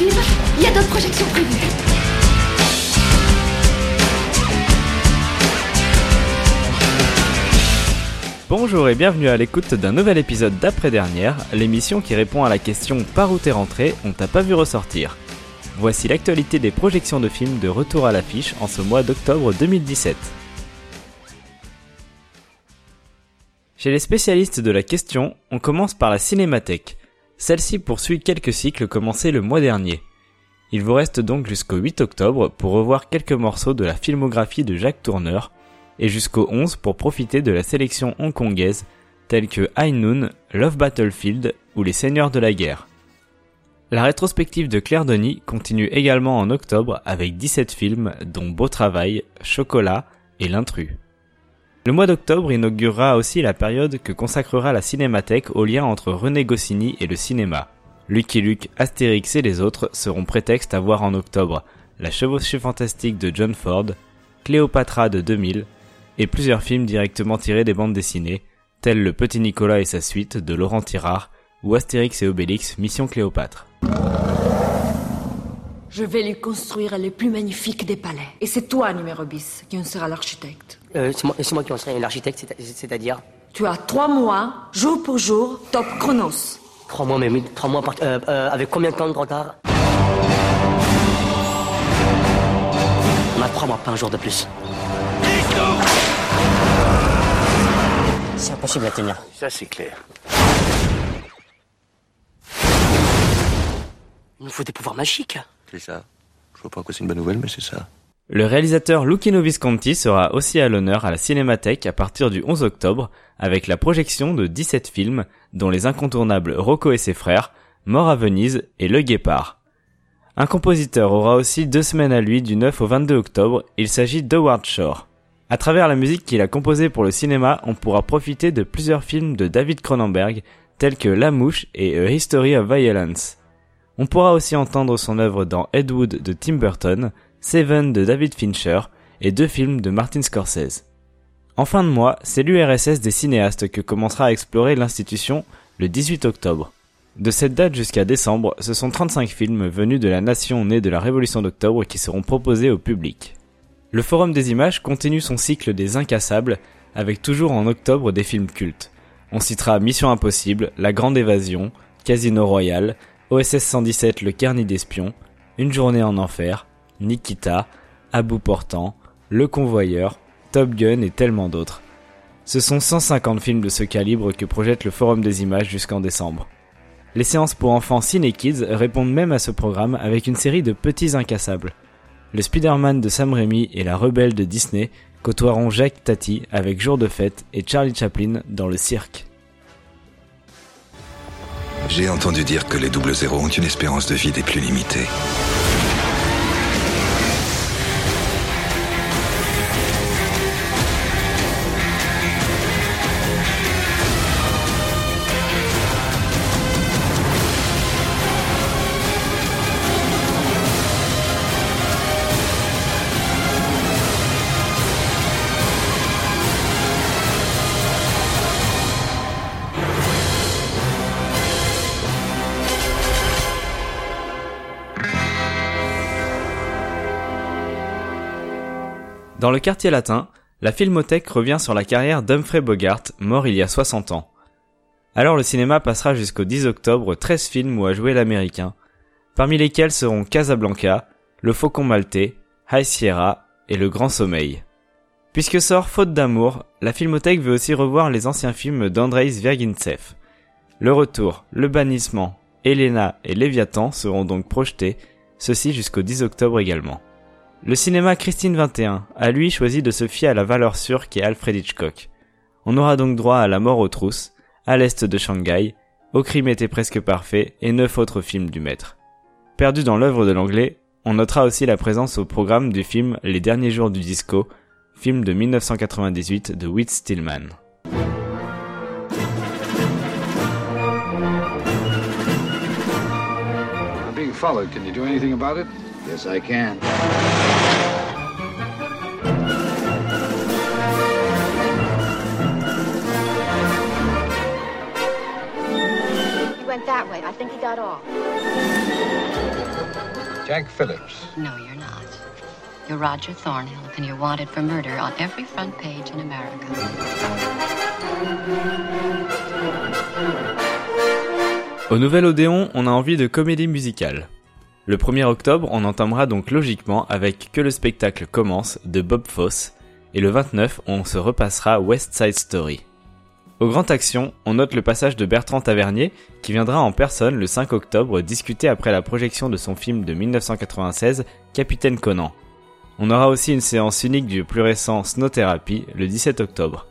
il y a d'autres projections prévues. Bonjour et bienvenue à l'écoute d'un nouvel épisode d'après-dernière, l'émission qui répond à la question Par où t'es rentré, on t'a pas vu ressortir. Voici l'actualité des projections de films de retour à l'affiche en ce mois d'octobre 2017. Chez les spécialistes de la question, on commence par la cinémathèque. Celle-ci poursuit quelques cycles commencés le mois dernier. Il vous reste donc jusqu'au 8 octobre pour revoir quelques morceaux de la filmographie de Jacques Tourneur, et jusqu'au 11 pour profiter de la sélection hongkongaise telle que High Noon, Love Battlefield ou Les Seigneurs de la Guerre. La rétrospective de Claire Denis continue également en octobre avec 17 films dont Beau Travail, Chocolat et L'Intrus. Le mois d'octobre inaugurera aussi la période que consacrera la Cinémathèque au lien entre René Goscinny et le cinéma. Lucky Luke, Astérix et les autres seront prétexte à voir en octobre La chevauchée fantastique de John Ford, Cléopatra de 2000, et plusieurs films directement tirés des bandes dessinées, tels Le Petit Nicolas et sa suite de Laurent Tirard ou Astérix et Obélix Mission Cléopâtre. Je vais lui construire les plus magnifiques des palais. Et c'est toi, numéro bis, qui en sera l'architecte. Euh, c'est moi, c'est moi qui en serai l'architecte, c'est- c'est-à-dire Tu as trois mois, jour pour jour, top chronos. Trois mois, mais mais trois mois par- euh, euh, avec combien de temps de retard On a trois mois, pas un jour de plus. C'est impossible à tenir. Ça, c'est clair. Il nous faut des pouvoirs magiques. Le réalisateur Lucchino Visconti sera aussi à l'honneur à la Cinémathèque à partir du 11 octobre avec la projection de 17 films dont les incontournables Rocco et ses frères, Mort à Venise et Le Guépard. Un compositeur aura aussi deux semaines à lui du 9 au 22 octobre, il s'agit d'Howard Shore. À travers la musique qu'il a composée pour le cinéma, on pourra profiter de plusieurs films de David Cronenberg tels que La Mouche et A History of Violence. On pourra aussi entendre son œuvre dans Ed Wood de Tim Burton, Seven de David Fincher et deux films de Martin Scorsese. En fin de mois, c'est l'URSS des cinéastes que commencera à explorer l'institution le 18 octobre. De cette date jusqu'à décembre, ce sont 35 films venus de la nation née de la Révolution d'octobre qui seront proposés au public. Le Forum des images continue son cycle des incassables avec toujours en octobre des films cultes. On citera Mission Impossible, La Grande Évasion, Casino Royale, OSS 117 Le Carnet d'Espions, Une Journée en Enfer, Nikita, À bout portant, Le Convoyeur, Top Gun et tellement d'autres. Ce sont 150 films de ce calibre que projette le Forum des images jusqu'en décembre. Les séances pour enfants Ciné Kids répondent même à ce programme avec une série de petits incassables. Le Spider-Man de Sam Raimi et la Rebelle de Disney côtoieront Jacques Tati avec Jour de fête et Charlie Chaplin dans le cirque. J'ai entendu dire que les double zéros ont une espérance de vie des plus limitées. Dans le quartier latin, la Filmothèque revient sur la carrière d'Humphrey Bogart, mort il y a 60 ans. Alors le cinéma passera jusqu'au 10 octobre 13 films où a joué l'américain, parmi lesquels seront Casablanca, Le Faucon Maltais, High Sierra et Le Grand Sommeil. Puisque sort Faute d'amour, la Filmothèque veut aussi revoir les anciens films d'Andrei Zviagintsev. Le Retour, Le Bannissement, Elena et Léviathan seront donc projetés, ceci jusqu'au 10 octobre également. Le cinéma Christine 21 a lui choisi de se fier à la valeur sûre qu'est Alfred Hitchcock. On aura donc droit à La mort aux trousses, à l'est de Shanghai, Au crime était presque parfait et neuf autres films du maître. Perdu dans l'œuvre de l'anglais, on notera aussi la présence au programme du film Les derniers jours du disco, film de 1998 de Whit Stillman. Yes, I can. He went that way. I think he got off. Jack Phillips. No, you're not. You're Roger Thornhill, and you're wanted for murder on every front page in America. Au Nouvel Odéon, on a envie de comédie musicale. Le 1er octobre, on entamera donc logiquement avec Que le spectacle commence de Bob Fosse, et le 29, on se repassera West Side Story. Au Grand Action, on note le passage de Bertrand Tavernier, qui viendra en personne le 5 octobre discuter après la projection de son film de 1996, Capitaine Conan. On aura aussi une séance unique du plus récent Snow Therapy le 17 octobre.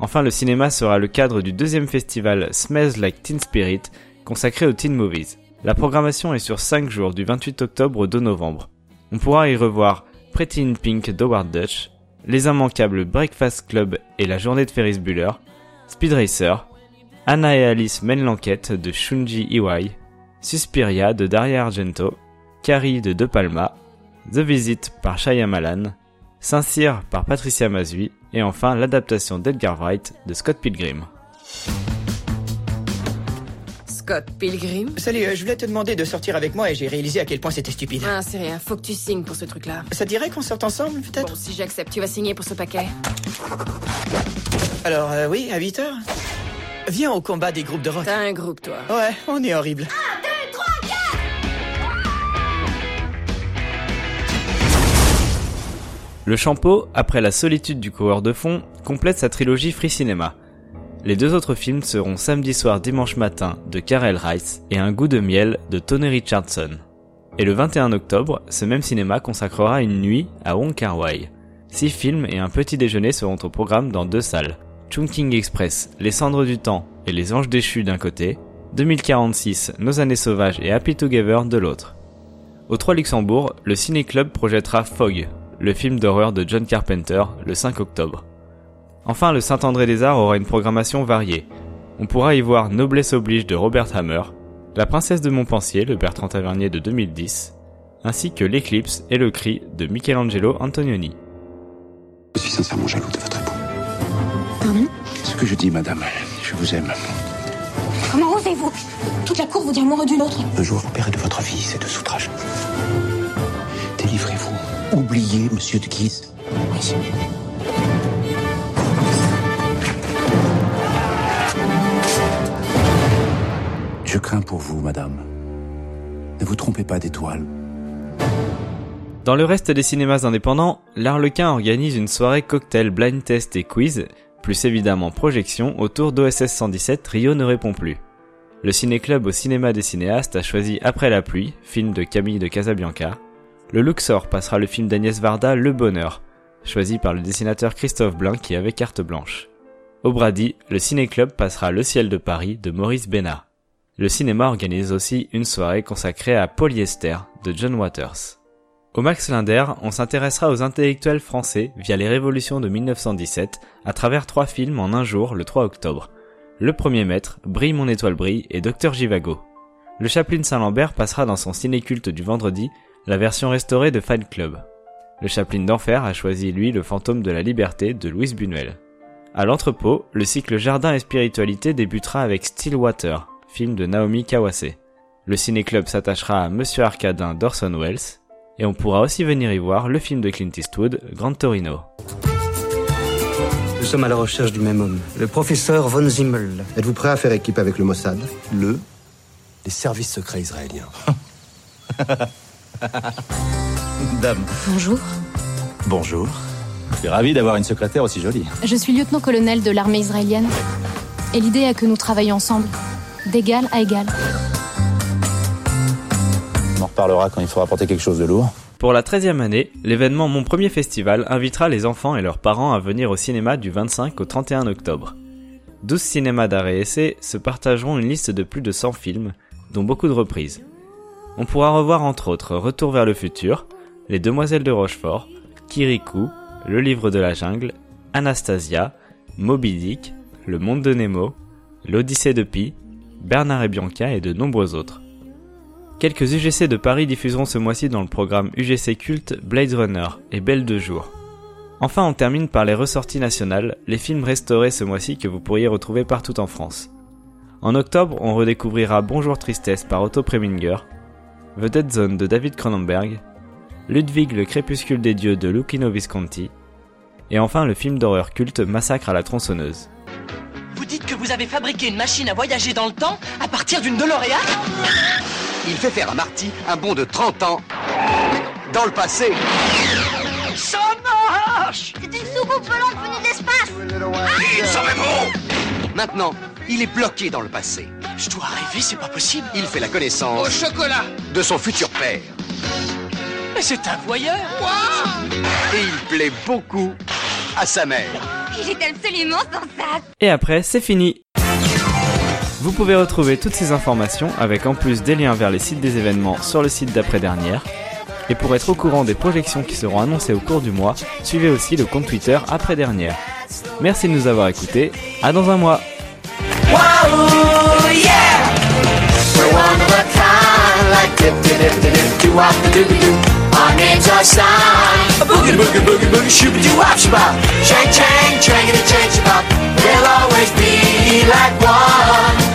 Enfin, le cinéma sera le cadre du deuxième festival Smells Like Teen Spirit, consacré aux teen movies. La programmation est sur 5 jours du 28 octobre au 2 novembre. On pourra y revoir Pretty in Pink d'Howard Dutch, Les Immanquables Breakfast Club et la journée de Ferris Bueller, Speed Racer, Anna et Alice mènent l'enquête de Shunji Iwai, Suspiria de Daria Argento, Carrie de De Palma, The Visit par Shyamalan, Saint-Cyr par Patricia Mazui et enfin l'adaptation d'Edgar Wright de Scott Pilgrim. Scott Pilgrim Salut, euh, je voulais te demander de sortir avec moi et j'ai réalisé à quel point c'était stupide. Ah, c'est rien, faut que tu signes pour ce truc-là. Ça te dirait qu'on sorte ensemble, peut-être? Bon, si j'accepte, tu vas signer pour ce paquet. Alors, euh, oui, à 8 heures? Viens au combat des groupes de rock. T'as un groupe, toi. Ouais, on est horrible. Le Champeau, après la solitude du coureur de fond, complète sa trilogie Free Cinema. Les deux autres films seront Samedi soir dimanche matin de Karel Rice et Un goût de miel de Tony Richardson. Et le 21 octobre, ce même cinéma consacrera une nuit à Wong Kar Wai. Six films et un petit déjeuner seront au programme dans deux salles. Chungking Express, Les cendres du temps et Les anges déchus d'un côté, 2046, Nos années sauvages et Happy Together de l'autre. Au 3 Luxembourg, le Ciné Club projettera Fog, le film d'horreur de John Carpenter, le 5 octobre. Enfin, le Saint-André-des-Arts aura une programmation variée. On pourra y voir Noblesse oblige de Robert Hammer, La princesse de Montpensier, le Bertrand Tavernier de 2010, ainsi que L'éclipse et le cri de Michelangelo Antonioni. Je suis sincèrement jaloux de votre époux. Pardon? Ce que je dis, madame, je vous aime. Comment osez-vous? Toute la cour vous dit amoureux d'une autre. Le jour opéré de votre vie, c'est de soutrage. Délivrez-vous. Oubliez Monsieur de Guise. Merci. Je crains pour vous, madame. Ne vous trompez pas d'étoile. Dans le reste des cinémas indépendants, l'Arlequin organise une soirée cocktail blind test et quiz, plus évidemment projection autour d'OSS 117 Rio ne répond plus. Le ciné-club au cinéma des cinéastes a choisi Après la pluie, film de Camille de Casabianca. Le Luxor passera le film d'Agnès Varda Le Bonheur, choisi par le dessinateur Christophe Blain qui avait carte blanche. Au Brady, le ciné-club passera Le ciel de Paris de Maurice Bénard. Le cinéma organise aussi une soirée consacrée à Polyester de John Waters. Au Max Linder, on s'intéressera aux intellectuels français via les révolutions de 1917 à travers trois films en un jour le 3 octobre. Le premier maître, Brille mon étoile brille et Docteur Givago. Le Chaplin Saint-Lambert passera dans son ciné-culte du vendredi la version restaurée de Fan Club. Le Chaplin d'enfer a choisi lui le fantôme de la liberté de Louise Buñuel. À l'entrepôt, le cycle Jardin et spiritualité débutera avec Stillwater, film de Naomi Kawase. Le ciné-club s'attachera à Monsieur Arcadin d'Orson Welles, et on pourra aussi venir y voir le film de Clint Eastwood, Grand Torino. Nous sommes à la recherche du même homme, le professeur Von Zimmel. Êtes-vous prêt à faire équipe avec le Mossad? Le Les services secrets israéliens. Dame. Bonjour. Bonjour. Je suis ravi d'avoir une secrétaire aussi jolie. Je suis lieutenant-colonel de l'armée israélienne. Et l'idée est que nous travaillons ensemble, d'égal à égal. On en reparlera quand il faudra porter quelque chose de lourd. Pour la 13e année, l'événement Mon Premier Festival invitera les enfants et leurs parents à venir au cinéma du 25 au 31 octobre. 12 cinémas d'art et essai se partageront une liste de plus de 100 films, dont beaucoup de reprises. On pourra revoir entre autres Retour vers le futur, Les Demoiselles de Rochefort, Kirikou, Le Livre de la Jungle, Anastasia, Moby Dick, Le Monde de Nemo, L'Odyssée de Pi, Bernard et Bianca et de nombreux autres. Quelques UGC de Paris diffuseront ce mois-ci dans le programme UGC Culte Blade Runner et Belle de Jour. Enfin, on termine par les ressorties nationales, les films restaurés ce mois-ci que vous pourriez retrouver partout en France. En octobre, on redécouvrira Bonjour Tristesse par Otto Preminger, The Dead Zone de David Cronenberg, Ludwig le crépuscule des dieux de Lucchino Visconti, et enfin le film d'horreur culte Massacre à la tronçonneuse. Vous dites que vous avez fabriqué une machine à voyager dans le temps à partir d'une DeLorean Il fait faire à Marty un bond de 30 ans dans le passé. Ça marche C'est une soucoupe volante venue de l'espace Il s'en est bon Maintenant, il est bloqué dans le passé. Je dois rêver, c'est pas possible. Il fait la connaissance Au chocolat de son futur père. Mais c'est un voyeur Et il plaît beaucoup à sa mère. Absolument Et après, c'est fini Vous pouvez retrouver toutes ces informations avec en plus des liens vers les sites des événements sur le site d'après-dernière. Et pour être au courant des projections qui seront annoncées au cours du mois, suivez aussi le compte Twitter après-dernière. Merci de nous avoir écoutés, à dans un mois Wow, yeah! our names are signed. A boogie, boogie, boogie, boogie, shooby doo wop shabop. Chang, chang, chang, and a chang shabop. We'll always be like one.